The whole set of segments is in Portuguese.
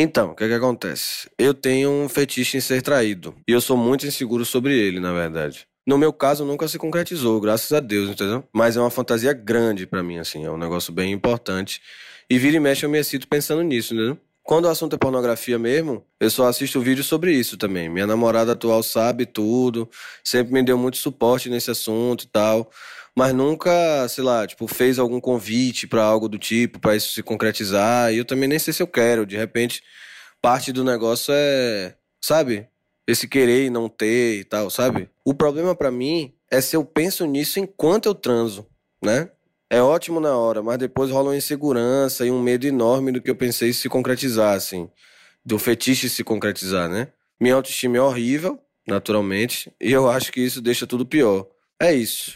Então, o que, que acontece? Eu tenho um fetiche em ser traído. E eu sou muito inseguro sobre ele, na verdade. No meu caso, nunca se concretizou, graças a Deus, entendeu? Mas é uma fantasia grande para mim, assim, é um negócio bem importante. E vira e mexe eu me excito pensando nisso, entendeu? Quando o assunto é pornografia mesmo, eu só assisto vídeo sobre isso também. Minha namorada atual sabe tudo, sempre me deu muito suporte nesse assunto e tal, mas nunca, sei lá, tipo, fez algum convite para algo do tipo, para isso se concretizar. E eu também nem sei se eu quero. De repente, parte do negócio é, sabe? esse querer e não ter e tal, sabe? O problema para mim é se eu penso nisso enquanto eu transo, né? É ótimo na hora, mas depois rola uma insegurança e um medo enorme do que eu pensei se concretizar, assim. Do fetiche se concretizar, né? Minha autoestima é horrível, naturalmente, e eu acho que isso deixa tudo pior. É isso.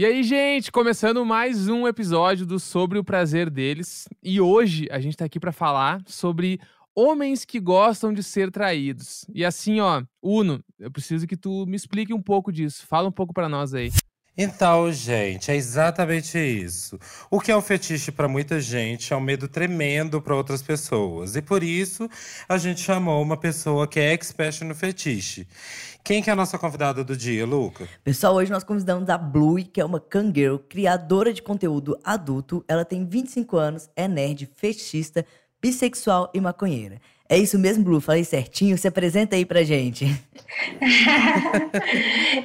E aí, gente, começando mais um episódio do Sobre o Prazer deles. E hoje a gente tá aqui para falar sobre homens que gostam de ser traídos. E assim, ó, Uno, eu preciso que tu me explique um pouco disso. Fala um pouco para nós aí. Então, gente, é exatamente isso. O que é um fetiche para muita gente é um medo tremendo para outras pessoas. E por isso, a gente chamou uma pessoa que é expert no fetiche. Quem que é a nossa convidada do dia, Luca? Pessoal, hoje nós convidamos a Blue, que é uma cangueiro, criadora de conteúdo adulto. Ela tem 25 anos, é nerd, fetichista, bissexual e maconheira. É isso mesmo, Blue? Falei certinho? Se apresenta aí pra gente.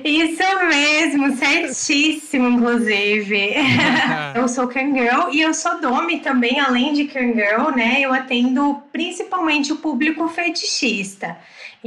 isso mesmo, certíssimo, inclusive. eu sou Kangirl e eu sou Domi também, além de Kangirl, né? Eu atendo principalmente o público fetichista.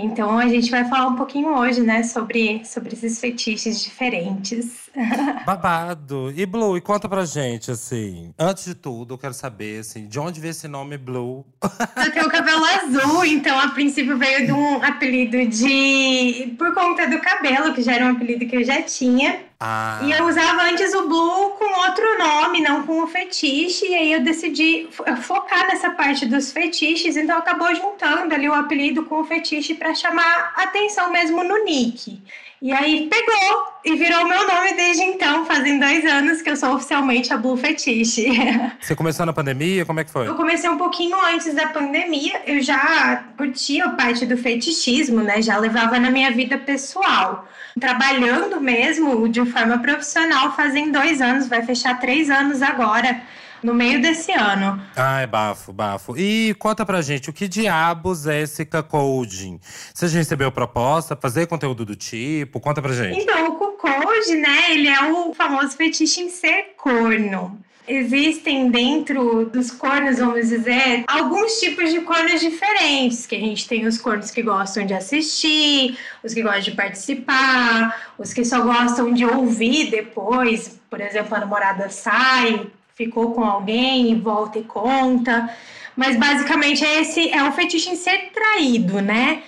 Então a gente vai falar um pouquinho hoje, né, sobre, sobre esses fetiches diferentes. Babado. E Blue, e conta pra gente, assim, antes de tudo, eu quero saber, assim, de onde veio esse nome Blue? Eu tenho o cabelo azul, então a princípio veio de um apelido de. por conta do cabelo, que já era um apelido que eu já tinha. Ah. E eu usava antes o Blue com outro nome, não com o fetiche, e aí eu decidi focar nessa parte dos fetiches, então acabou juntando ali o apelido com o fetiche para chamar atenção mesmo no nick. E aí pegou e virou meu nome desde então, fazem dois anos que eu sou oficialmente a Blue Fetiche. Você começou na pandemia? Como é que foi? Eu comecei um pouquinho antes da pandemia. Eu já curtia a parte do fetichismo, né? Já levava na minha vida pessoal. Trabalhando mesmo de forma profissional fazem dois anos, vai fechar três anos agora no meio desse ano. Ai, bafo, bafo. E conta pra gente, o que diabos é esse cocoding? Você já recebeu proposta, fazer conteúdo do tipo? Conta pra gente. Então, o cocode, né, ele é o famoso fetiche em ser corno existem dentro dos cornos, vamos dizer, alguns tipos de cornos diferentes. Que a gente tem os cornos que gostam de assistir, os que gostam de participar, os que só gostam de ouvir depois. Por exemplo, a namorada sai, ficou com alguém e volta e conta. Mas basicamente é esse é o fetiche em ser traído, né?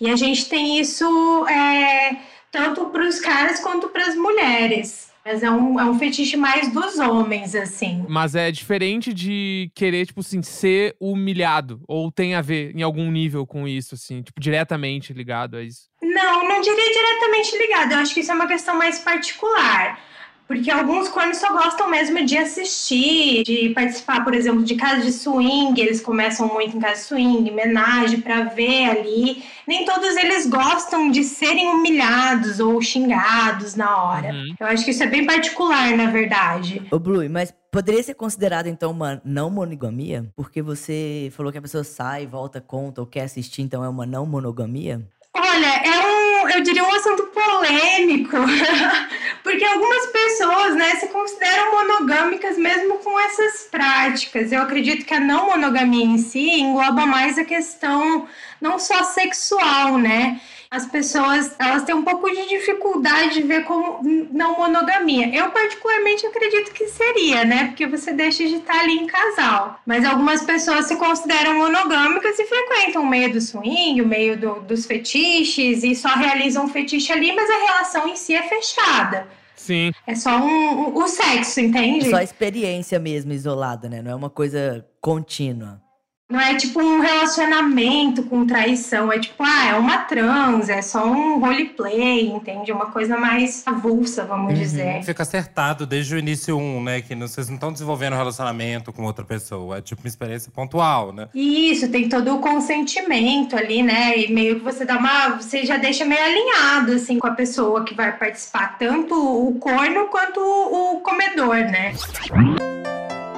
E a gente tem isso é, tanto para os caras quanto para as mulheres. Mas é um, é um fetiche mais dos homens, assim. Mas é diferente de querer, tipo assim, ser humilhado. Ou tem a ver em algum nível com isso, assim, tipo, diretamente ligado a isso? Não, não diria diretamente ligado. Eu acho que isso é uma questão mais particular. Porque alguns cornos só gostam mesmo de assistir, de participar, por exemplo, de casa de swing, eles começam muito em casa de swing, homenagem para ver ali. Nem todos eles gostam de serem humilhados ou xingados na hora. Uhum. Eu acho que isso é bem particular, na verdade. Ô, Blue, mas poderia ser considerado então uma não monogamia? Porque você falou que a pessoa sai, volta, conta ou quer assistir, então é uma não monogamia? Olha, é um, eu diria um assunto polêmico, porque algumas pessoas, né, se consideram monogâmicas mesmo com essas práticas. Eu acredito que a não monogamia em si engloba mais a questão não só sexual, né? As pessoas elas têm um pouco de dificuldade de ver como não monogamia. Eu particularmente acredito que seria, né? Porque você deixa de estar ali em casal. Mas algumas pessoas se consideram monogâmicas e frequentam o meio do swing, o meio do, dos fetiches e só realizam um fetiche ali, mas a relação em si é fechada. Sim. É só um, um, o sexo, entende? É só experiência mesmo, isolada, né? Não é uma coisa contínua. Não é tipo um relacionamento com traição, é tipo, ah, é uma trans, é só um roleplay, entende? Uma coisa mais avulsa, vamos Uhum. dizer. Fica acertado desde o início um, né? Que não- vocês não estão desenvolvendo um relacionamento com outra pessoa. É tipo uma experiência pontual, né? Isso, tem todo o consentimento ali, né? E meio que você dá uma. Você já deixa meio alinhado, assim, com a pessoa que vai participar, tanto o corno quanto o comedor, né?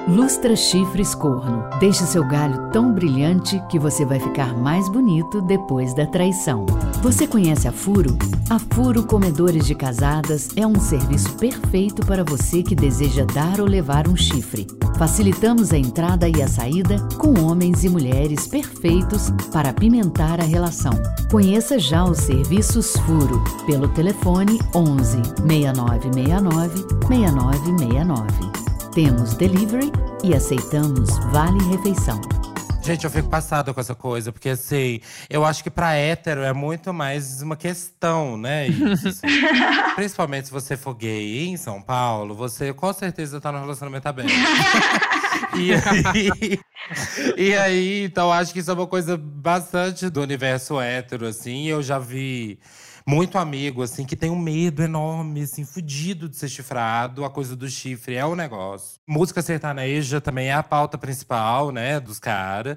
Lustra Chifres Corno. Deixe seu galho tão brilhante que você vai ficar mais bonito depois da traição. Você conhece a Furo? A Furo Comedores de Casadas é um serviço perfeito para você que deseja dar ou levar um chifre. Facilitamos a entrada e a saída com homens e mulheres perfeitos para apimentar a relação. Conheça já os serviços Furo pelo telefone 11 6969 6969. Temos delivery e aceitamos vale refeição. Gente, eu fico passada com essa coisa, porque assim, eu acho que pra hétero é muito mais uma questão, né? Isso, assim. Principalmente se você for gay em São Paulo, você com certeza tá no relacionamento aberto. e, aí, e aí, então acho que isso é uma coisa bastante do universo hétero, assim. Eu já vi muito amigo, assim, que tem um medo enorme, assim, fudido de ser chifrado. A coisa do chifre é o negócio. Música sertaneja também é a pauta principal, né, dos caras.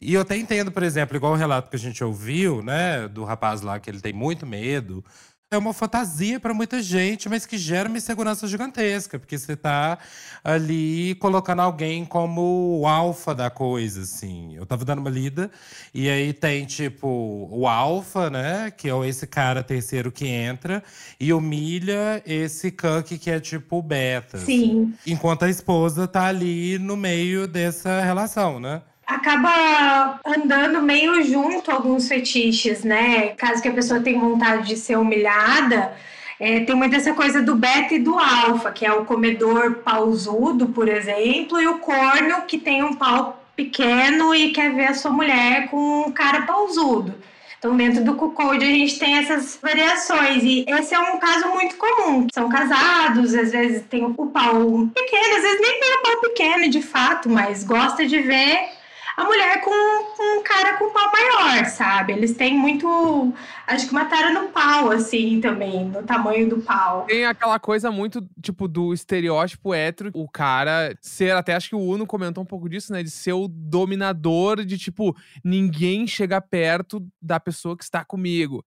E eu até entendo, por exemplo, igual o relato que a gente ouviu, né, do rapaz lá, que ele tem muito medo. É uma fantasia para muita gente, mas que gera uma insegurança gigantesca, porque você tá ali colocando alguém como o alfa da coisa, assim. Eu tava dando uma lida, e aí tem, tipo, o alfa, né? Que é esse cara terceiro que entra, e humilha esse Cuck que é tipo o beta. assim. Sim. Enquanto a esposa tá ali no meio dessa relação, né? Acaba andando meio junto alguns fetiches, né? Caso que a pessoa tenha vontade de ser humilhada, é, tem muito essa coisa do beta e do alfa, que é o comedor pausudo, por exemplo, e o corno que tem um pau pequeno e quer ver a sua mulher com um cara pausudo. Então, dentro do Cuckold, a gente tem essas variações. E esse é um caso muito comum. São casados, às vezes tem o pau pequeno, às vezes nem tem o pau pequeno de fato, mas gosta de ver a mulher com um cara com pau maior, sabe? Eles têm muito. Acho que uma tara no pau, assim, também, no tamanho do pau. Tem aquela coisa muito, tipo, do estereótipo hétero, o cara ser, até acho que o Uno comentou um pouco disso, né? De ser o dominador, de tipo, ninguém chega perto da pessoa que está comigo.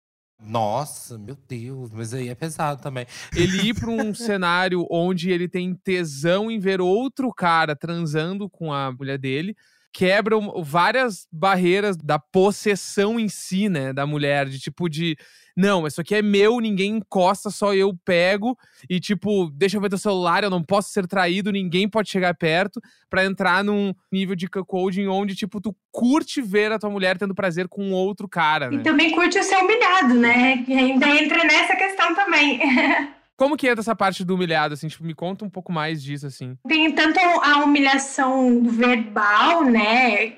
Nossa, meu Deus, mas aí é pesado também. Ele ir pra um cenário onde ele tem tesão em ver outro cara transando com a mulher dele, quebra um- várias barreiras da possessão em si, né, da mulher, de tipo de não, isso aqui é meu, ninguém encosta, só eu pego e tipo, deixa eu ver teu celular, eu não posso ser traído, ninguém pode chegar perto, pra entrar num nível de cuckolding onde tipo tu curte ver a tua mulher tendo prazer com outro cara, E né? também curte ser humilhado, né? E ainda entra nessa questão também. Como que entra essa parte do humilhado assim, tipo, me conta um pouco mais disso assim. Tem tanto a humilhação verbal, né?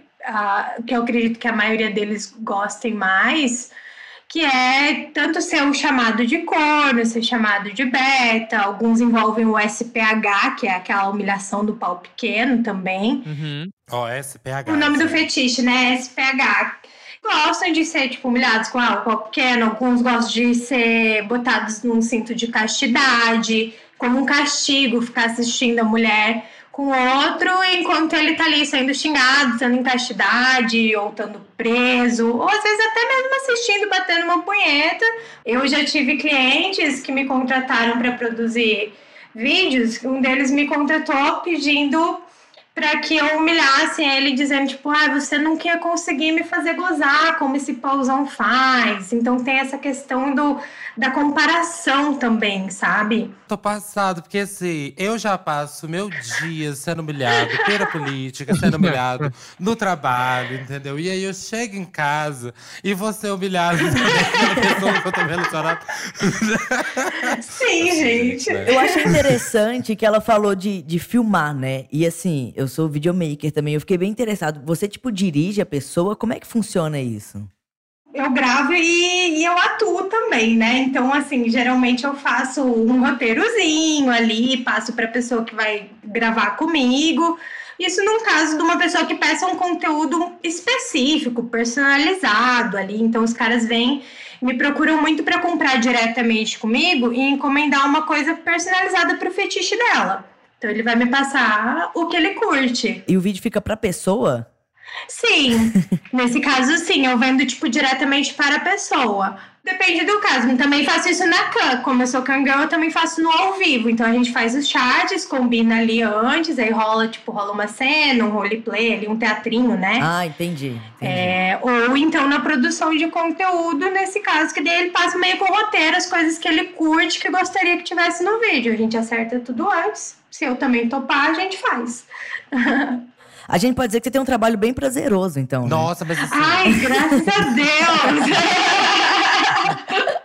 que eu acredito que a maioria deles gostem mais, que é tanto ser o chamado de corno, ser chamado de beta, alguns envolvem o SPH, que é aquela humilhação do pau pequeno também. Uhum. Ó, SPH. O nome do assim. fetiche, né? SPH. Gostam de ser, tipo, humilhados com pau pequeno. Alguns gostam de ser botados num cinto de castidade, como um castigo, ficar assistindo a mulher com outro, enquanto ele tá ali sendo xingado, sendo em castidade, ou estando preso, ou às vezes até mesmo assistindo, batendo uma punheta. Eu já tive clientes que me contrataram para produzir vídeos, um deles me contratou pedindo para que eu humilhasse ele, dizendo, tipo, ah, você não quer conseguir me fazer gozar como esse pauzão faz. Então tem essa questão do, da comparação também, sabe? Tô passado, porque assim, eu já passo meu dia sendo humilhado pela política, sendo humilhado no trabalho, entendeu? E aí eu chego em casa e vou ser humilhado pela pessoa que eu tô relacionado. Sim, gente. Eu achei interessante que ela falou de, de filmar, né? E assim, eu sou videomaker também, eu fiquei bem interessado. Você, tipo, dirige a pessoa? Como é que funciona isso? Eu gravo e, e eu atuo também, né? Então, assim, geralmente eu faço um roteirozinho ali, passo para a pessoa que vai gravar comigo. Isso num caso de uma pessoa que peça um conteúdo específico, personalizado ali. Então os caras vêm me procuram muito para comprar diretamente comigo e encomendar uma coisa personalizada para o fetiche dela. Então ele vai me passar o que ele curte. E o vídeo fica pra pessoa? Sim, nesse caso sim, eu vendo tipo diretamente para a pessoa. Depende do caso. Também faço isso na Can. Como eu sou Kangirl, eu também faço no ao vivo. Então a gente faz os chats, combina ali antes, aí rola, tipo, rola uma cena, um roleplay ali, um teatrinho, né? Ah, entendi. entendi. É, ou então na produção de conteúdo, nesse caso, que daí ele passa meio com roteiro, as coisas que ele curte, que gostaria que tivesse no vídeo. A gente acerta tudo antes. Se eu também topar, a gente faz. A gente pode dizer que você tem um trabalho bem prazeroso, então. né? Nossa, mas assim. Ai, graças a Deus!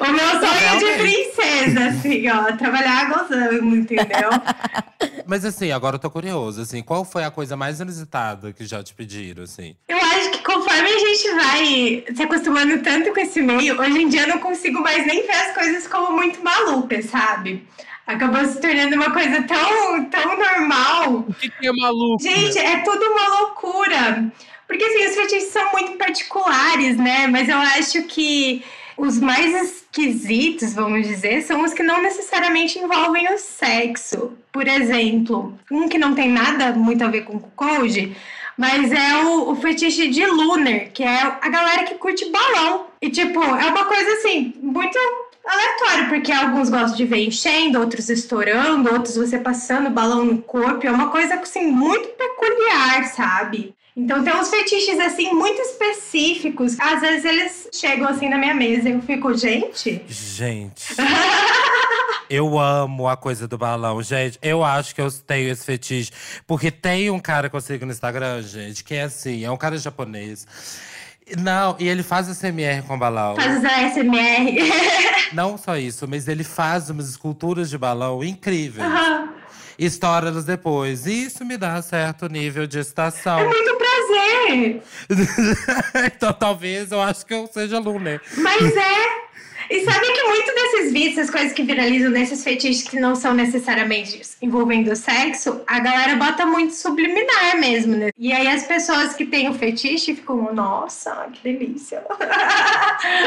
o meu sonho é de princesa, assim, ó. Trabalhar gozando, entendeu? Mas assim, agora eu tô curioso, assim, qual foi a coisa mais inusitada que já te pediram, assim? Eu acho que conforme a gente vai se acostumando tanto com esse meio, hoje em dia eu não consigo mais nem ver as coisas como muito malucas, sabe? Acabou se tornando uma coisa tão, tão normal. O que, que é maluco? Gente, é tudo uma loucura. Porque assim, os fetiches são muito particulares, né? Mas eu acho que os mais esquisitos, vamos dizer, são os que não necessariamente envolvem o sexo. Por exemplo, um que não tem nada muito a ver com o mas é o, o fetiche de lunar, que é a galera que curte balão. E tipo, é uma coisa assim, muito aleatório, porque alguns gostam de ver enchendo, outros estourando, outros você passando balão no corpo. É uma coisa assim muito peculiar, sabe? Então tem uns fetiches assim muito específicos. Às vezes eles chegam assim na minha mesa e eu fico, gente. Gente. Eu amo a coisa do balão, gente. Eu acho que eu tenho esse fetiche. Porque tem um cara que eu sigo no Instagram, gente, que é assim, é um cara japonês. Não, e ele faz SMR com balão. Faz a SMR. Não só isso, mas ele faz umas esculturas de balão incríveis. Estoura elas depois. Isso me dá certo nível de excitação. É muito prazer. então talvez eu acho que eu seja Lunar. Mas é. E sabe que desses vídeos, essas coisas que viralizam nesses fetiches que não são necessariamente envolvendo sexo, a galera bota muito subliminar mesmo, né? E aí as pessoas que têm o fetiche ficam, nossa, que delícia.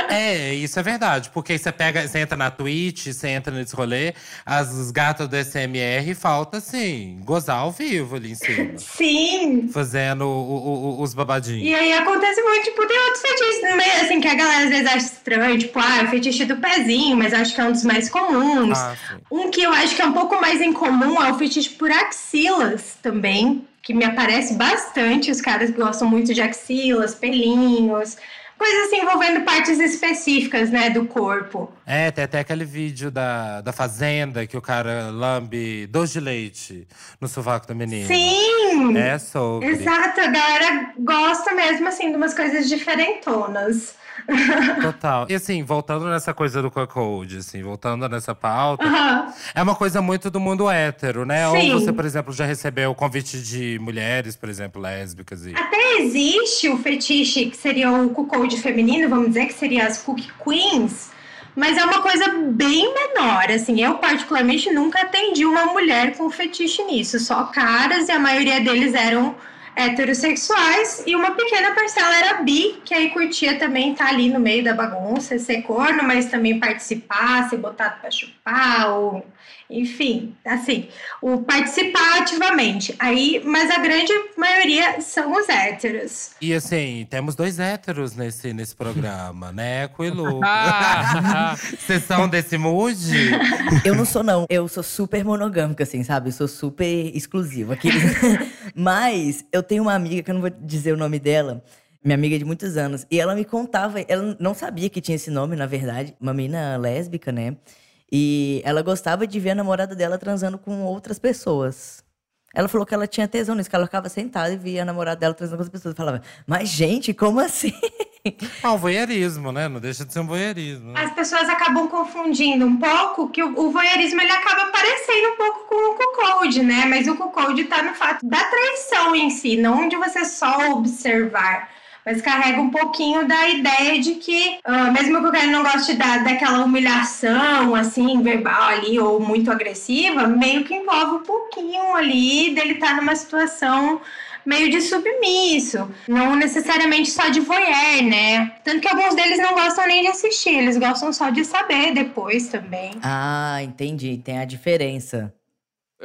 É, isso é verdade. Porque você pega, você entra na Twitch, você entra nesse rolê, as gatas do SMR falta assim, gozar ao vivo ali em cima. Sim. Fazendo o- o- os babadinhos. E aí acontece muito, tipo, tem outros fetiches no meio, assim, que a galera às vezes acha estranho, tipo, ah, o fetiche do pezinho, mas acho que é um dos mais comuns. Ah. Um que eu acho que é um pouco mais em comum é o fetiche por axilas também, que me aparece bastante. Os caras gostam muito de axilas, pelinhos, coisas assim envolvendo partes específicas, né, do corpo. É, tem até aquele vídeo da, da fazenda que o cara lambe doce de leite no sovaco da menina. Sim! É sobre. Exato, a galera gosta mesmo, assim, de umas coisas diferentonas. Total. E assim, voltando nessa coisa do code, assim, voltando nessa pauta, Aham. é uma coisa muito do mundo hétero, né? Sim. Ou você, por exemplo, já recebeu convite de mulheres, por exemplo, lésbicas e. Até existe o fetiche que seria o cuckold feminino, vamos dizer, que seria as cookie queens, mas é uma coisa bem menor, assim, eu particularmente nunca atendi uma mulher com fetiche nisso, só caras e a maioria deles eram heterossexuais e uma pequena parcela era bi, que aí curtia também estar ali no meio da bagunça, ser corno, mas também participar, ser botado pra chupar, ou enfim, assim, o participar ativamente. Aí, mas a grande maioria são os héteros. E assim, temos dois héteros nesse, nesse programa, né? Eco e Lu. Ah, Vocês são desse mood? Eu não sou, não. Eu sou super monogâmica, assim, sabe? Eu sou super exclusiva. Aqueles... Mas eu tenho uma amiga, que eu não vou dizer o nome dela, minha amiga de muitos anos, e ela me contava, ela não sabia que tinha esse nome, na verdade, uma menina lésbica, né? E ela gostava de ver a namorada dela transando com outras pessoas. Ela falou que ela tinha tesão nisso, que ela ficava sentada e via a namorada dela transando com outras pessoas. Eu falava, mas gente, como assim? Ah, o voyeurismo, né? Não deixa de ser um voyeurismo. As pessoas acabam confundindo um pouco que o, o voyeurismo ele acaba parecendo um pouco com o cuckold, né? Mas o cuckold tá no fato da traição em si, não de você só observar. Mas carrega um pouquinho da ideia de que, uh, mesmo que o cara não goste da, daquela humilhação, assim, verbal ali, ou muito agressiva, meio que envolve um pouquinho ali dele estar tá numa situação meio de submisso, não necessariamente só de voyeur, né? Tanto que alguns deles não gostam nem de assistir, eles gostam só de saber depois também. Ah, entendi, tem a diferença.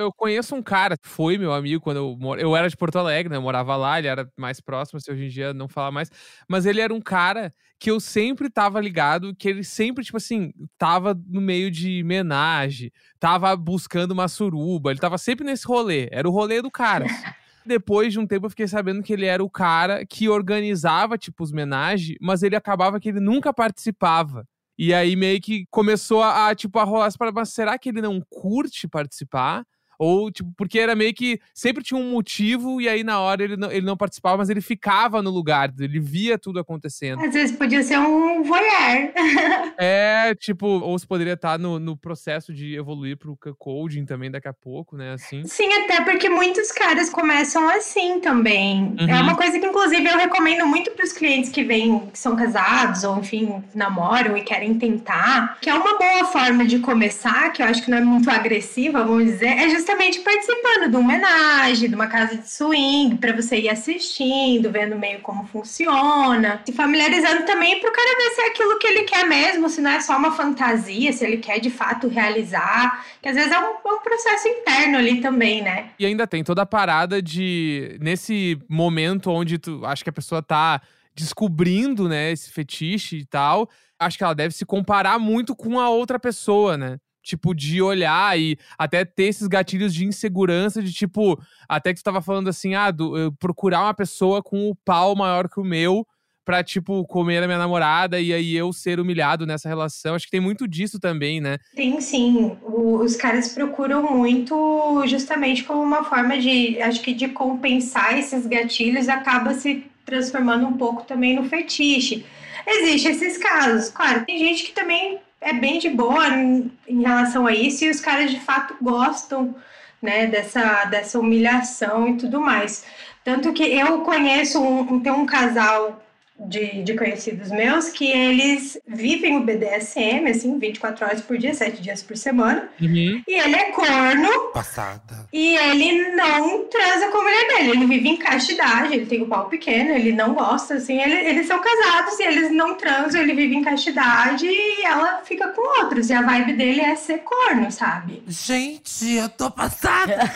Eu conheço um cara foi meu amigo quando eu mor... eu era de Porto Alegre, né? Eu morava lá, ele era mais próximo, se assim, hoje em dia não fala mais, mas ele era um cara que eu sempre tava ligado, que ele sempre, tipo assim, tava no meio de homenagem, tava buscando uma suruba, ele tava sempre nesse rolê, era o rolê do cara. Depois de um tempo eu fiquei sabendo que ele era o cara que organizava, tipo, os homenagens, mas ele acabava que ele nunca participava. E aí meio que começou a, a tipo, a rolar essa mas será que ele não curte participar? Ou, tipo, porque era meio que sempre tinha um motivo e aí na hora ele não, ele não participava, mas ele ficava no lugar, ele via tudo acontecendo. Às vezes podia ser um voyeur. é, tipo, ou se poderia estar no, no processo de evoluir pro coding também daqui a pouco, né, assim. Sim, até porque muitos caras começam assim também. É uhum. É uma coisa que, inclusive, eu recomendo muito pros clientes que vêm, que são casados ou, enfim, namoram e querem tentar, que é uma boa forma de começar, que eu acho que não é muito agressiva, vamos dizer, é justamente justamente participando de uma homenagem, de uma casa de swing, para você ir assistindo, vendo meio como funciona, se familiarizando também para o cara ver se é aquilo que ele quer mesmo, se não é só uma fantasia, se ele quer de fato realizar, que às vezes é um, um processo interno ali também, né? E ainda tem toda a parada de, nesse momento onde tu, acho que a pessoa tá descobrindo, né, esse fetiche e tal, acho que ela deve se comparar muito com a outra pessoa, né? Tipo, de olhar e até ter esses gatilhos de insegurança, de tipo, até que tu tava falando assim, ah, do, procurar uma pessoa com o pau maior que o meu pra, tipo, comer a minha namorada e aí eu ser humilhado nessa relação. Acho que tem muito disso também, né? Tem sim. O, os caras procuram muito justamente como uma forma de, acho que de compensar esses gatilhos, acaba se transformando um pouco também no fetiche. Existem esses casos. Claro, tem gente que também é bem de boa em, relação a isso e os caras de fato gostam né, dessa, dessa humilhação e tudo mais. Tanto que eu conheço um, tem um casal de, de conhecidos meus que eles vivem o BDSM, assim, 24 horas por dia, 7 dias por semana. Uhum. E ele é corno. Passada. E ele não transa com a mulher dele. Ele vive em castidade, ele tem o um pau pequeno, ele não gosta, assim. Ele, eles são casados e eles não transam, ele vive em castidade e ela fica com outros. E a vibe dele é ser corno, sabe? Gente, eu tô passada!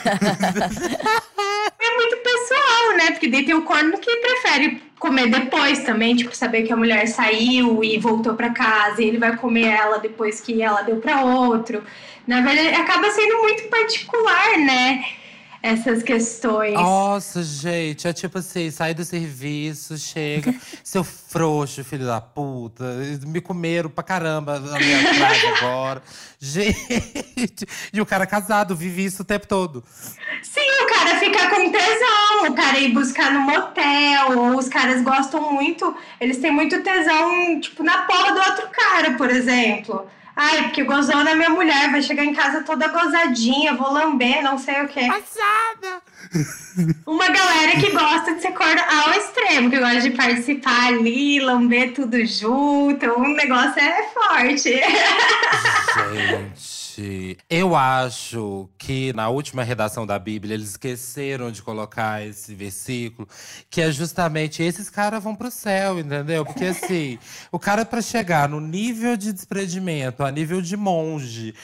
é muito pessoal, né? Porque daí tem o corno que prefere comer depois também, tipo, saber que a mulher saiu e voltou para casa e ele vai comer ela depois que ela deu para outro. Na verdade, acaba sendo muito particular, né? essas questões. Nossa, gente, é tipo assim, sai do serviço, chega, seu frouxo, filho da puta, me comeram pra caramba na minha casa agora. Gente, e o cara casado vive isso o tempo todo. Sim, cara fica com tesão, o cara ir buscar no motel, os caras gostam muito, eles têm muito tesão, tipo, na porra do outro cara, por exemplo. Ai, porque gozou na minha mulher, vai chegar em casa toda gozadinha, vou lamber, não sei o quê. Passada! Uma galera que gosta de ser corno ao extremo, que gosta de participar ali, lamber tudo junto. O negócio é forte. Gente. Eu acho que na última redação da Bíblia eles esqueceram de colocar esse versículo, que é justamente esses caras vão pro céu, entendeu? Porque assim, o cara para chegar no nível de desprendimento, a nível de monge,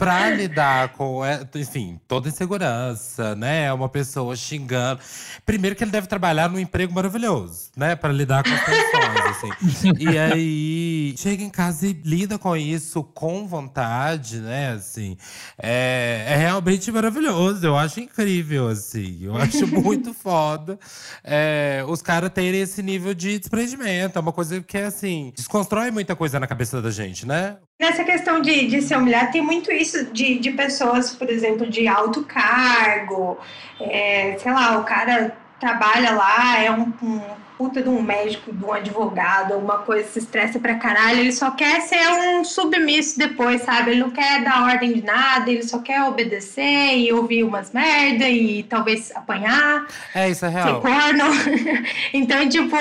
para lidar com, é, enfim, toda insegurança, né? Uma pessoa xingando. Primeiro que ele deve trabalhar num emprego maravilhoso, né? Para lidar com as tensões, assim. E aí, chega em casa e lida com isso com vontade, né? Assim, é, é realmente maravilhoso. Eu acho incrível, assim. Eu acho muito foda é, os caras terem esse nível de desprendimento. É uma coisa que, assim, desconstrói muita coisa na cabeça da gente, né? Nessa questão de, de ser humilhado, tem muito isso de, de pessoas, por exemplo, de alto cargo, é, sei lá, o cara trabalha lá, é um, um puta de um médico, de um advogado, alguma coisa, se estressa pra caralho, ele só quer ser um submisso depois, sabe? Ele não quer dar ordem de nada, ele só quer obedecer e ouvir umas merda e talvez apanhar. É, isso é real. Ser corno. então, tipo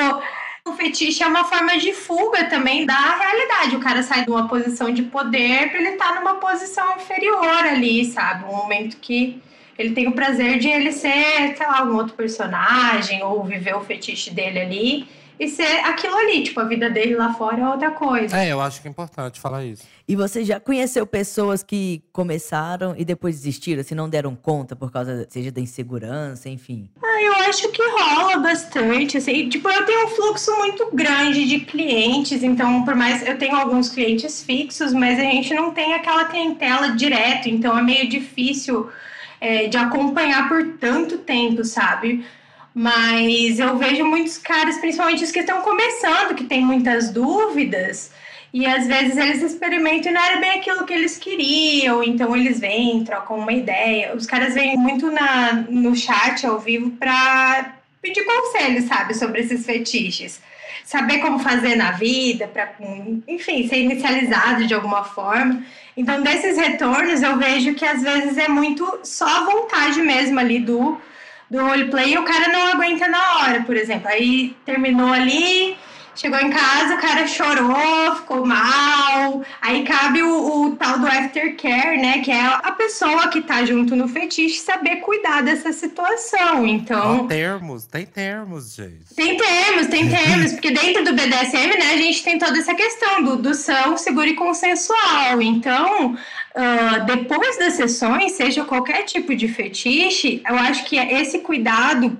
O fetiche é uma forma de fuga também da realidade. O cara sai de uma posição de poder para ele estar tá numa posição inferior ali, sabe? Um momento que ele tem o prazer de ele ser, sei lá, algum outro personagem ou viver o fetiche dele ali e ser aquilo ali, tipo, a vida dele lá fora é outra coisa. É, eu acho que é importante falar isso. E você já conheceu pessoas que começaram e depois desistiram, se não deram conta por causa, seja da insegurança, enfim? Ah, eu acho que rola bastante, assim, tipo, eu tenho um fluxo muito grande de clientes, então, por mais, eu tenho alguns clientes fixos, mas a gente não tem aquela clientela direto, então é meio difícil é, de acompanhar por tanto tempo, sabe? Mas eu vejo muitos caras, principalmente os que estão começando, que têm muitas dúvidas, e às vezes eles experimentam e não era bem aquilo que eles queriam, então eles vêm, trocam uma ideia. Os caras vêm muito na, no chat ao vivo para pedir conselho, sabe, sobre esses fetiches. Saber como fazer na vida, para, enfim, ser inicializado de alguma forma. Então, desses retornos, eu vejo que às vezes é muito só a vontade mesmo ali do do roleplay e o cara não aguenta na hora, por exemplo. Aí terminou ali, chegou em casa, o cara chorou, ficou mal. Aí cabe o, o, tal do aftercare, né? Que é a pessoa que tá junto no fetiche saber cuidar dessa situação. Então. Tem termos, tem termos, gente. Tem termos, tem termos, porque dentro do BDSM, né, a gente tem toda essa questão do, do são seguro e consensual. Então, Uh, depois das sessões, seja qualquer tipo de fetiche, eu acho que esse cuidado,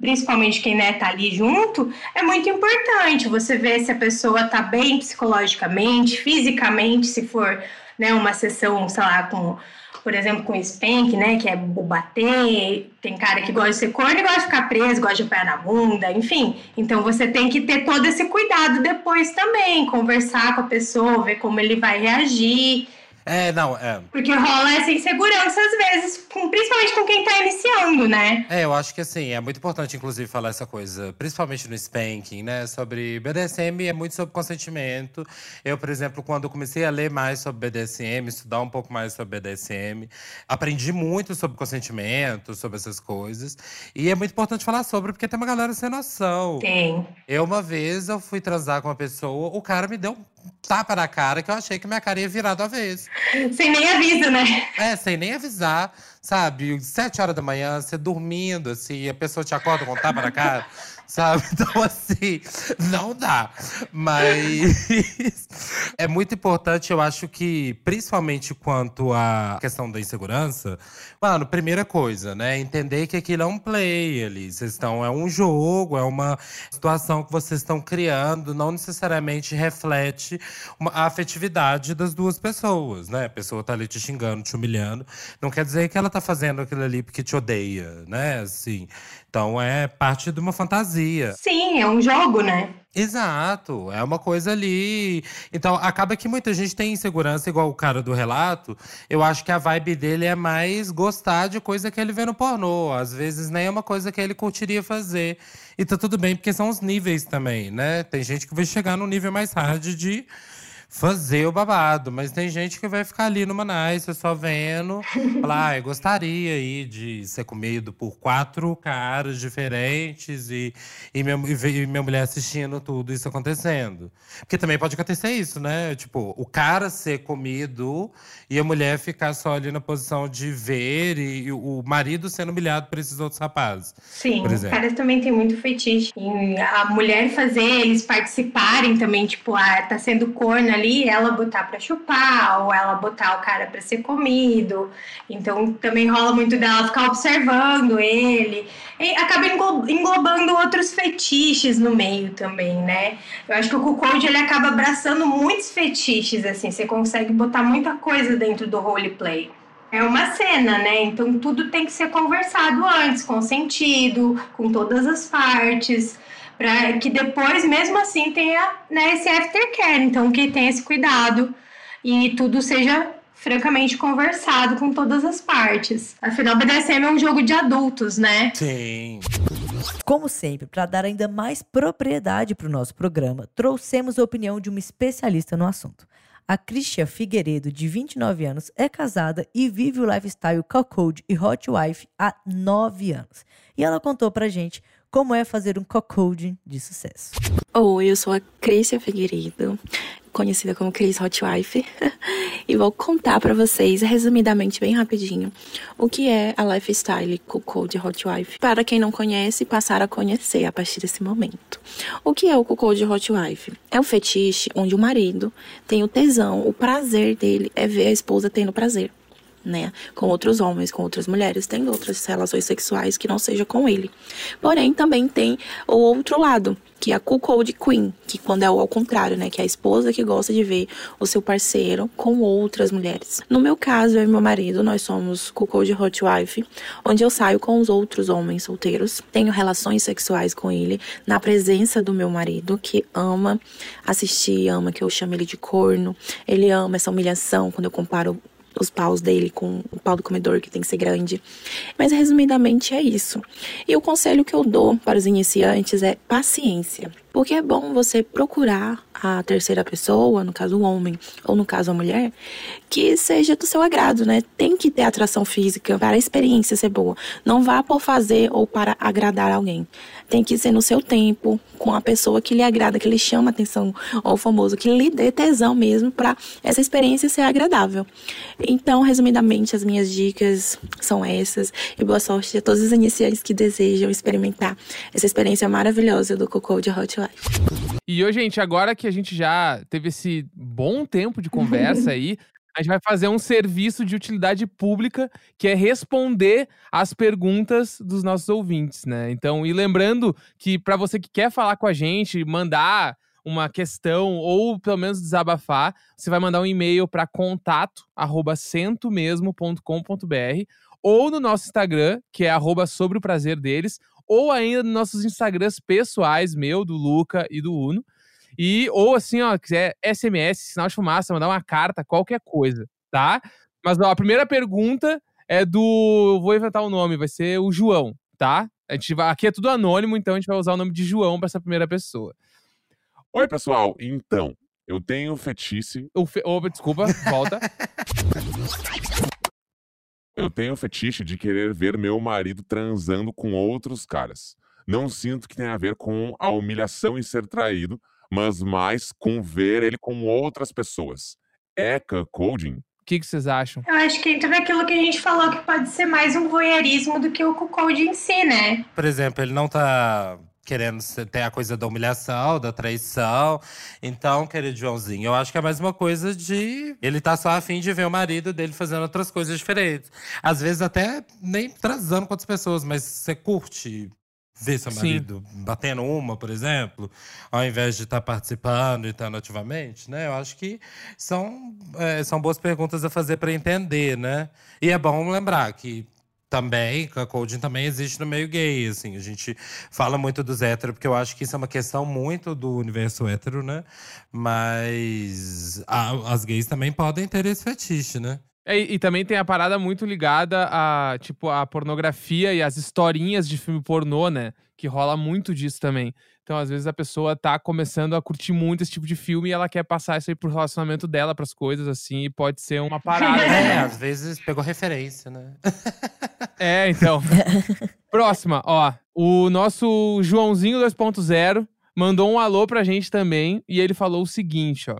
principalmente quem né, tá ali junto, é muito importante. Você vê se a pessoa tá bem psicologicamente, fisicamente, se for né, uma sessão, sei lá, com, por exemplo, com spank, né, que é bater, tem cara que gosta de ser corno e gosta de ficar preso, gosta de pé na bunda, enfim. Então você tem que ter todo esse cuidado depois também, conversar com a pessoa, ver como ele vai reagir. É, não, é. Porque rola essa insegurança às vezes, com, principalmente com quem tá iniciando, né? É, eu acho que assim, é muito importante, inclusive, falar essa coisa, principalmente no spanking, né? Sobre BDSM é muito sobre consentimento. Eu, por exemplo, quando comecei a ler mais sobre BDSM, estudar um pouco mais sobre BDSM, aprendi muito sobre consentimento, sobre essas coisas. E é muito importante falar sobre, porque tem uma galera sem noção. Tem. Eu, uma vez, eu fui transar com uma pessoa, o cara me deu um tapa na cara que eu achei que minha cara ia virar do avesso. Sem nem aviso, né? É, sem nem avisar, sabe? Sete horas da manhã, você dormindo, assim, a pessoa te acorda com tapa na cara sabe? Então, assim, não dá. Mas é muito importante, eu acho que, principalmente quanto à questão da insegurança, mano, primeira coisa, né? Entender que aquilo é um play ali. Vocês estão, é um jogo, é uma situação que vocês estão criando, não necessariamente reflete uma, a afetividade das duas pessoas, né? A pessoa tá ali te xingando, te humilhando. Não quer dizer que ela tá fazendo aquilo ali porque te odeia, né? Assim. Então é parte de uma fantasia. Sim, é um jogo, né? Exato, é uma coisa ali. Então acaba que muita gente tem insegurança, igual o cara do relato. Eu acho que a vibe dele é mais gostar de coisa que ele vê no pornô. Às vezes nem é uma coisa que ele curtiria fazer. E tá tudo bem, porque são os níveis também, né? Tem gente que vai chegar no nível mais hard de fazer o babado. Mas tem gente que vai ficar ali numa nice, só vendo. Falar, ah, eu gostaria aí de ser comido por quatro caras diferentes e, e, minha, e minha mulher assistindo tudo isso acontecendo. Porque também pode acontecer isso, né? Tipo, o cara ser comido e a mulher ficar só ali na posição de ver e, e o marido sendo humilhado por esses outros rapazes. Sim, os caras também têm muito fetiche. E a mulher fazer eles participarem também, tipo, ah, tá sendo corno ali ali ela botar para chupar ou ela botar o cara para ser comido. Então também rola muito dela ficar observando ele. E acaba englobando outros fetiches no meio também, né? Eu acho que o Cuckold ele acaba abraçando muitos fetiches assim, você consegue botar muita coisa dentro do roleplay. É uma cena, né? Então tudo tem que ser conversado antes, com sentido, com todas as partes para que depois, mesmo assim, tenha né, esse aftercare. Então, que tenha esse cuidado e tudo seja francamente conversado com todas as partes. Afinal, BDSM é um jogo de adultos, né? Sim. Como sempre, para dar ainda mais propriedade para o nosso programa, trouxemos a opinião de uma especialista no assunto. A Christian Figueiredo, de 29 anos, é casada e vive o lifestyle cuckold e hot wife há 9 anos. E ela contou pra gente como é fazer um cocoding de sucesso. Oi, eu sou a Crícia Figueiredo, conhecida como Cris Hotwife, e vou contar para vocês, resumidamente, bem rapidinho, o que é a lifestyle Cuckold de Hotwife. Para quem não conhece, passar a conhecer a partir desse momento. O que é o Cuckold de Hotwife? É um fetiche onde o marido tem o tesão, o prazer dele é ver a esposa tendo prazer né? Com outros homens, com outras mulheres, tendo outras relações sexuais que não seja com ele. Porém, também tem o outro lado, que é a cuckold queen, que quando é ao contrário, né? Que é a esposa que gosta de ver o seu parceiro com outras mulheres. No meu caso, eu e meu marido, nós somos cuckold hot wife, onde eu saio com os outros homens solteiros, tenho relações sexuais com ele, na presença do meu marido, que ama assistir, ama que eu chame ele de corno, ele ama essa humilhação quando eu comparo os paus dele com o pau do comedor, que tem que ser grande. Mas resumidamente é isso. E o conselho que eu dou para os iniciantes é paciência. Porque é bom você procurar a terceira pessoa, no caso o homem ou no caso a mulher, que seja do seu agrado, né? Tem que ter atração física para a experiência ser boa. Não vá por fazer ou para agradar alguém. Tem que ser no seu tempo, com a pessoa que lhe agrada, que lhe chama atenção, ou o famoso, que lhe dê tesão mesmo para essa experiência ser agradável. Então, resumidamente, as minhas dicas são essas. E boa sorte a todos os iniciantes que desejam experimentar essa experiência maravilhosa do Cocô de Hot e hoje, gente, agora que a gente já teve esse bom tempo de conversa aí, a gente vai fazer um serviço de utilidade pública que é responder as perguntas dos nossos ouvintes, né? Então, e lembrando que para você que quer falar com a gente, mandar uma questão ou pelo menos desabafar, você vai mandar um e-mail para contato@centomesmo.com.br ou no nosso Instagram, que é arroba sobre o prazer deles, ou ainda nos nossos Instagrams pessoais, meu, do Luca e do Uno. E, ou assim, ó, quiser SMS, sinal de fumaça, mandar uma carta, qualquer coisa, tá? Mas ó, a primeira pergunta é do. Vou inventar o um nome, vai ser o João, tá? A gente vai, aqui é tudo anônimo, então a gente vai usar o nome de João para essa primeira pessoa. Oi, pessoal. Então, eu tenho fetiche. O fe... Opa, desculpa, volta. Eu tenho fetiche de querer ver meu marido transando com outros caras. Não sinto que tenha a ver com a humilhação e ser traído, mas mais com ver ele com outras pessoas. É cuckolding? O que, que vocês acham? Eu acho que entra naquilo que a gente falou que pode ser mais um voyeurismo do que o cuckolding em si, né? Por exemplo, ele não tá querendo ter a coisa da humilhação, da traição. Então, querido Joãozinho, eu acho que é mais uma coisa de. Ele tá só afim de ver o marido dele fazendo outras coisas diferentes. Às vezes, até nem transando com outras pessoas, mas você curte ver seu marido Sim. batendo uma, por exemplo, ao invés de estar tá participando e estando ativamente, né? Eu acho que são, é, são boas perguntas a fazer para entender, né? E é bom lembrar que também, cuckolding também existe no meio gay, assim. A gente fala muito dos héteros, porque eu acho que isso é uma questão muito do universo hétero, né? Mas a, as gays também podem ter esse fetiche, né? É, e, também tem a parada muito ligada a, tipo, a pornografia e as historinhas de filme pornô, né? Que rola muito disso também. Então, às vezes, a pessoa tá começando a curtir muito esse tipo de filme e ela quer passar isso aí pro relacionamento dela, pras coisas, assim, e pode ser uma parada. É, né? às vezes pegou referência, né? é, então. Próxima, ó. O nosso Joãozinho 2.0 mandou um alô pra gente também e ele falou o seguinte, ó.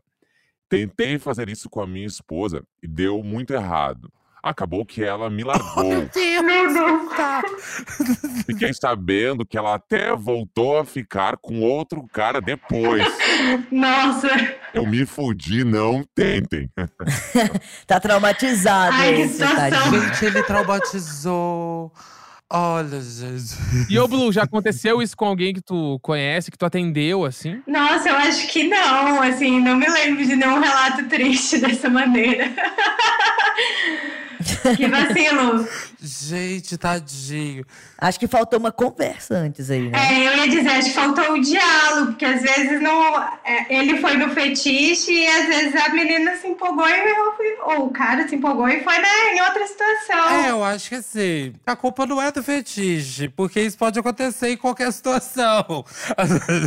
Tentei fazer isso com a minha esposa e deu muito errado acabou que ela me largou. Meu Deus! Fiquei sabendo que ela até voltou a ficar com outro cara depois. Nossa! Eu me fudi, não tentem. tá traumatizado. Ai, que situação. Gente, ele traumatizou. Olha, gente. E ô, Blue, já aconteceu isso com alguém que tu conhece, que tu atendeu, assim? Nossa, eu acho que não. Assim, não me lembro de nenhum relato triste dessa maneira. Que vacilo. Gente, tadinho. Acho que faltou uma conversa antes aí, né? É, eu ia dizer, acho que faltou o diálogo, porque às vezes não, é, ele foi no fetiche e às vezes a menina se empolgou e, ou o cara se empolgou e foi né, em outra situação. É, eu acho que assim, a culpa não é do fetiche, porque isso pode acontecer em qualquer situação.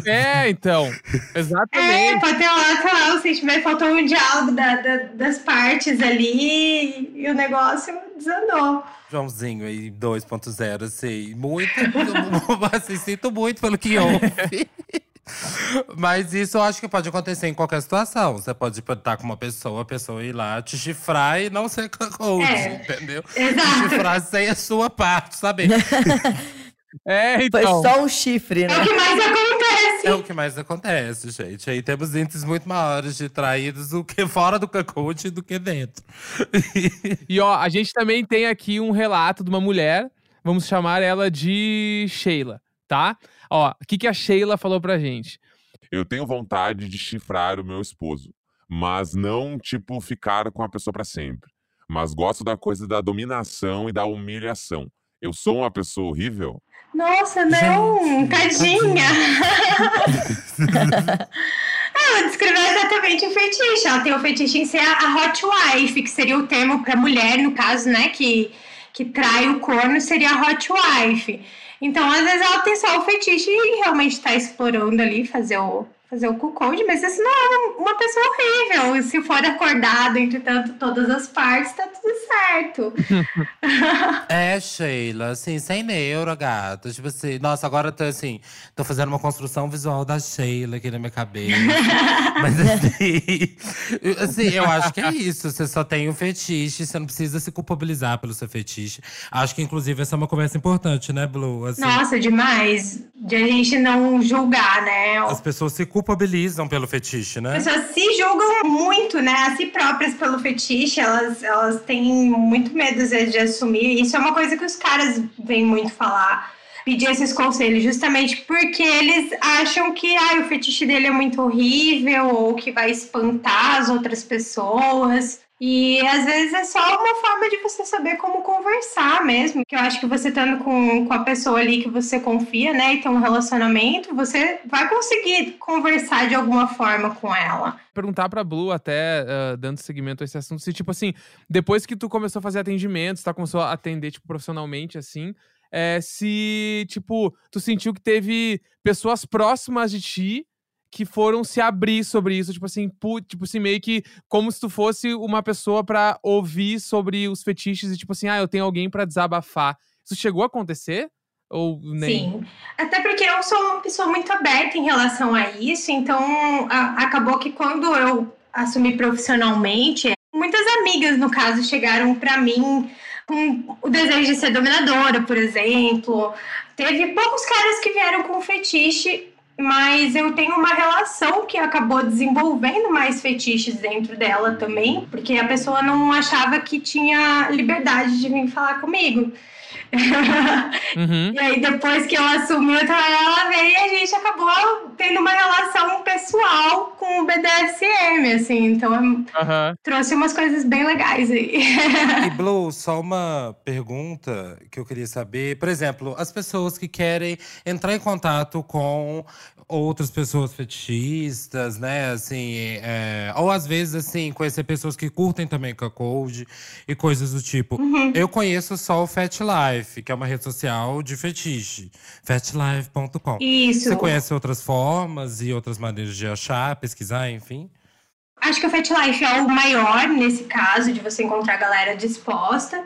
É, então. Exatamente. É, pode ter lá, sei lá, o sentimento, faltou um diálogo da, da, das partes ali e o negócio desandou. Joãozinho, padrãozinho aí, 2.0, assim. Muito, assim, sinto muito pelo que houve. Mas isso eu acho que pode acontecer em qualquer situação. Você pode estar com uma pessoa, a pessoa ir lá te chifrar e não ser coach, É, entendeu? Exato. Te chifrar sem a sua parte, sabe? É, Foi então. só um chifre, É né? o que mais acontece. É o que mais acontece, gente. Aí temos índices muito maiores de traídos do que fora do cacote do que dentro. E ó, a gente também tem aqui um relato de uma mulher. Vamos chamar ela de Sheila, tá? Ó, o que, que a Sheila falou pra gente? Eu tenho vontade de chifrar o meu esposo, mas não, tipo, ficar com a pessoa pra sempre. Mas gosto da coisa da dominação e da humilhação. Eu sou uma pessoa horrível? Nossa, não, Gente, tadinha. Ela descreveu exatamente o fetiche. Ela tem o fetiche em ser a, a hot wife, que seria o termo para mulher, no caso, né, que, que trai o corno, seria a hot wife. Então, às vezes, ela tem só o fetiche e realmente tá explorando ali, fazer o, fazer o cuckold, mas isso não é uma pessoa horrível. Se for acordado, entretanto, todas as partes, tá tudo certo. É, Sheila, assim, sem neuro, gata. Tipo assim, nossa, agora eu tô assim, tô fazendo uma construção visual da Sheila aqui na minha cabeça. Mas assim, assim, eu acho que é isso. Você só tem um fetiche, você não precisa se culpabilizar pelo seu fetiche. Acho que, inclusive, essa é uma conversa importante, né, Blue? Assim, Nossa, demais. De a gente não julgar, né? As pessoas se culpabilizam pelo fetiche, né? As pessoas se julgam muito, né, a si próprias pelo fetiche, elas, elas têm muito medo, às vezes, de assumir. Isso é uma coisa que os caras vêm muito falar, pedir esses conselhos, justamente porque eles acham que ah, o fetiche dele é muito horrível ou que vai espantar as outras pessoas. E às vezes é só uma forma de você saber como conversar mesmo. Que eu acho que você estando com, com a pessoa ali que você confia, né, e tem um relacionamento, você vai conseguir conversar de alguma forma com ela. Perguntar pra Blue, até ah, dando seguimento a esse assunto, se, tipo assim, depois que tu começou a fazer atendimentos, tá, começou a atender, tipo, profissionalmente, assim, é, se, tipo, tu sentiu que teve pessoas próximas de ti que foram se abrir sobre isso, tipo assim, tipo assim, meio que como se tu fosse uma pessoa pra ouvir sobre os fetiches e tipo assim, ah, eu tenho alguém pra desabafar. Isso chegou a acontecer? Ou nem? Sim. Até porque eu sou uma pessoa muito aberta em relação a isso, então a- acabou que quando eu assumi profissionalmente, muitas amigas, no caso, chegaram pra mim com o desejo de ser dominadora, por exemplo. Teve poucos caras que vieram com fetiche, mas eu tenho uma relação que acabou desenvolvendo mais fetiches dentro dela também, porque a pessoa não achava que tinha liberdade de vir falar comigo. Uhum. E aí, depois que eu assumi o trabalho, ela veio e a gente acabou tendo uma relação pessoal com o BDSM, assim. Então, Aham. trouxe umas coisas bem legais aí. E Blue, só uma pergunta que eu queria saber. Por exemplo, as pessoas que querem entrar em contato com outras pessoas fetichistas, né? Assim, é, ou às vezes, assim, conhecer pessoas que curtem também cuckold e coisas do tipo. Eu conheço só o Fat Life, que é uma rede social de fetiche. Fatlife.com. Isso. Você conhece outras formas e outras maneiras de achar, pesquisar, enfim? Acho que o Fat Life é o maior nesse caso, de você encontrar a galera disposta.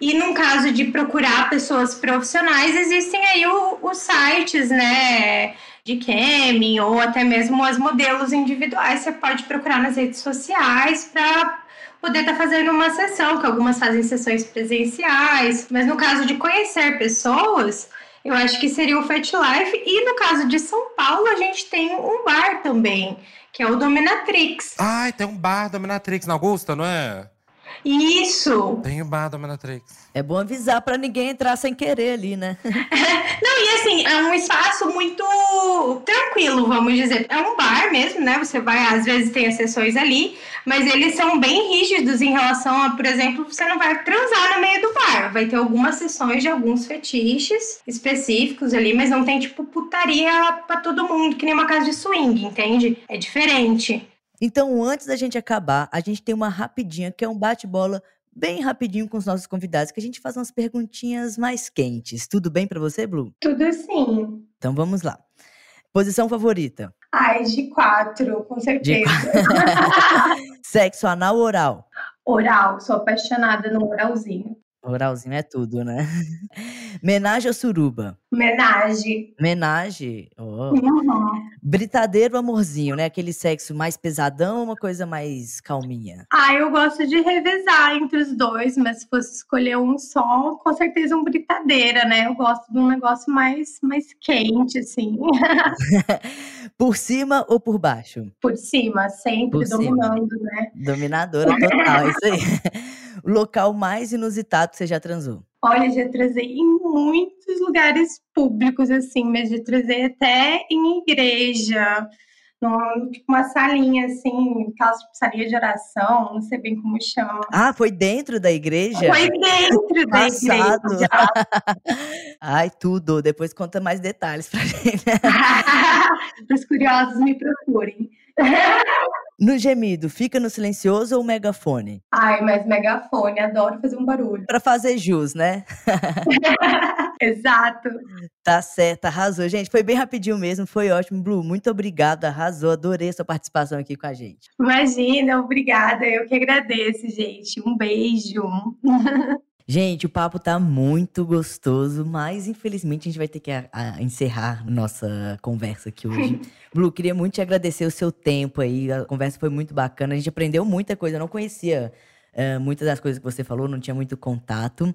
E num caso de procurar pessoas profissionais, existem aí o- os sites, né? De camming ou até mesmo as modelos individuais. Você pode procurar nas redes sociais para poder estar fazendo uma sessão, que algumas fazem sessões presenciais. Mas no caso de conhecer pessoas, eu acho que seria o Fat Life. E no caso de São Paulo, a gente tem um bar também, que é o Dominatrix. Ai, tem um bar Dominatrix na Augusta, não é? Isso! Tem um bar Dominatrix. É bom avisar pra ninguém entrar sem querer ali, né? Não, e assim, é um espaço muito tranquilo, vamos dizer. É um bar mesmo, né? Você vai, às vezes tem as sessões ali, mas eles são bem rígidos em relação a, por exemplo, você não vai transar no meio do bar. Vai ter algumas sessões de alguns fetiches específicos ali, mas não tem, tipo, putaria pra todo mundo, que nem uma casa de swing, entende? É diferente. Então, antes da gente acabar, a gente tem uma rapidinha, que é um bate-bola bem rapidinho com os nossos convidados, que a gente faz umas perguntinhas mais quentes. Tudo bem pra você, Blue? Tudo assim. Então vamos lá. Posição favorita? Ai, de quatro, com certeza. Sexo anal ou oral? Oral, sou apaixonada no oralzinho. Oralzinho é tudo, né? Menagem ou suruba? Menagem. Menagem. Oh. Uhum. Britadeiro amorzinho, né? Aquele sexo mais pesadão ou uma coisa mais calminha? Ah, eu gosto de revezar entre os dois, mas se fosse escolher um só, com certeza um britadeira, né? Eu gosto de um negócio mais, mais quente, assim. por cima ou por baixo? Por cima, sempre Por cima. dominando, né? Dominadora total, é isso aí. O local mais inusitado que você já transou? Olha, já trazei em muitos lugares públicos, assim, mas já trazei até em igreja, num, tipo uma salinha, assim, aquela tipo, salinha de oração, não sei bem como chama. Ah, foi dentro da igreja? Foi dentro da Passado. igreja. Ai, tudo. Depois conta mais detalhes pra gente. Para os curiosos, me procurem. No gemido, fica no silencioso ou megafone? Ai, mas megafone, adoro fazer um barulho. Pra fazer jus, né? Exato. Tá certo, arrasou. Gente, foi bem rapidinho mesmo, foi ótimo. Blue, muito obrigada, arrasou. Adorei sua participação aqui com a gente. Imagina, obrigada. Eu que agradeço, gente. Um beijo. Gente, o papo tá muito gostoso, mas infelizmente a gente vai ter que a- a encerrar nossa conversa aqui hoje. Blue, queria muito te agradecer o seu tempo aí. A conversa foi muito bacana. A gente aprendeu muita coisa. Eu não conhecia eh, muitas das coisas que você falou, não tinha muito contato.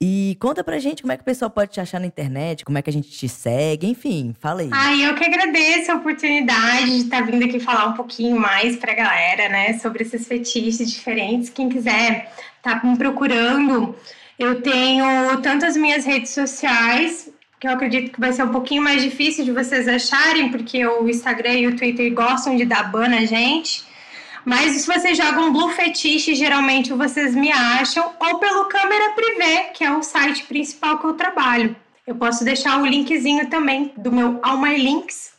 E conta pra gente como é que o pessoal pode te achar na internet, como é que a gente te segue, enfim, fala aí. Ai, eu que agradeço a oportunidade de estar vindo aqui falar um pouquinho mais pra galera, né, sobre esses fetiches diferentes. Quem quiser tá me procurando, eu tenho tanto as minhas redes sociais, que eu acredito que vai ser um pouquinho mais difícil de vocês acharem, porque o Instagram e o Twitter gostam de dar ban na gente. Mas se vocês jogam Blue Fetiche, geralmente vocês me acham, ou pelo Câmera Privé, que é o site principal que eu trabalho. Eu posso deixar o linkzinho também do meu All My Links,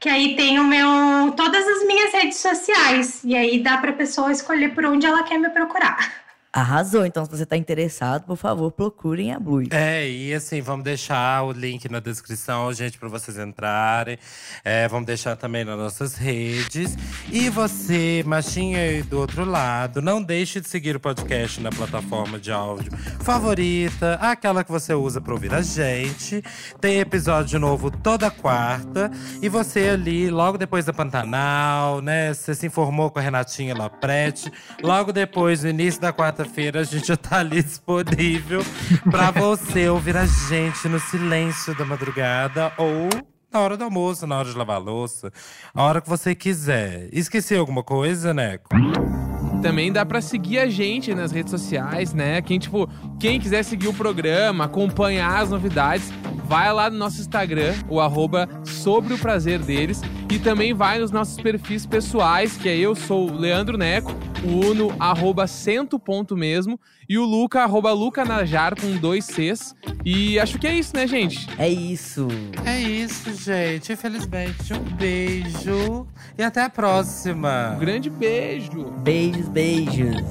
que aí tem o meu todas as minhas redes sociais e aí dá para pessoa escolher por onde ela quer me procurar. Arrasou. Então, se você tá interessado, por favor, procurem a Blue. É, e assim, vamos deixar o link na descrição, gente, para vocês entrarem. É, vamos deixar também nas nossas redes. E você, machinha aí do outro lado, não deixe de seguir o podcast na plataforma de áudio favorita, aquela que você usa para ouvir a gente. Tem episódio novo toda quarta. E você ali, logo depois da Pantanal, né? Você se informou com a Renatinha Laprete. Logo depois, no início da quarta-feira, a gente já tá ali disponível pra você ouvir a gente no silêncio da madrugada ou na hora do almoço, na hora de lavar a louça, a hora que você quiser. Esqueci alguma coisa, Neco? Também dá pra seguir a gente nas redes sociais, né? Quem, tipo, quem quiser seguir o programa, acompanhar as novidades, vai lá no nosso Instagram, o arroba sobre o prazer deles. E também vai nos nossos perfis pessoais, que é eu sou o Leandro Neco, o Uno, arroba cento ponto mesmo, e o Luca, arroba Luca Najar, com dois Cs. E acho que é isso, né, gente? É isso. É isso, gente. Infelizmente, um beijo e até a próxima. Um grande beijo! Beijos, beijos.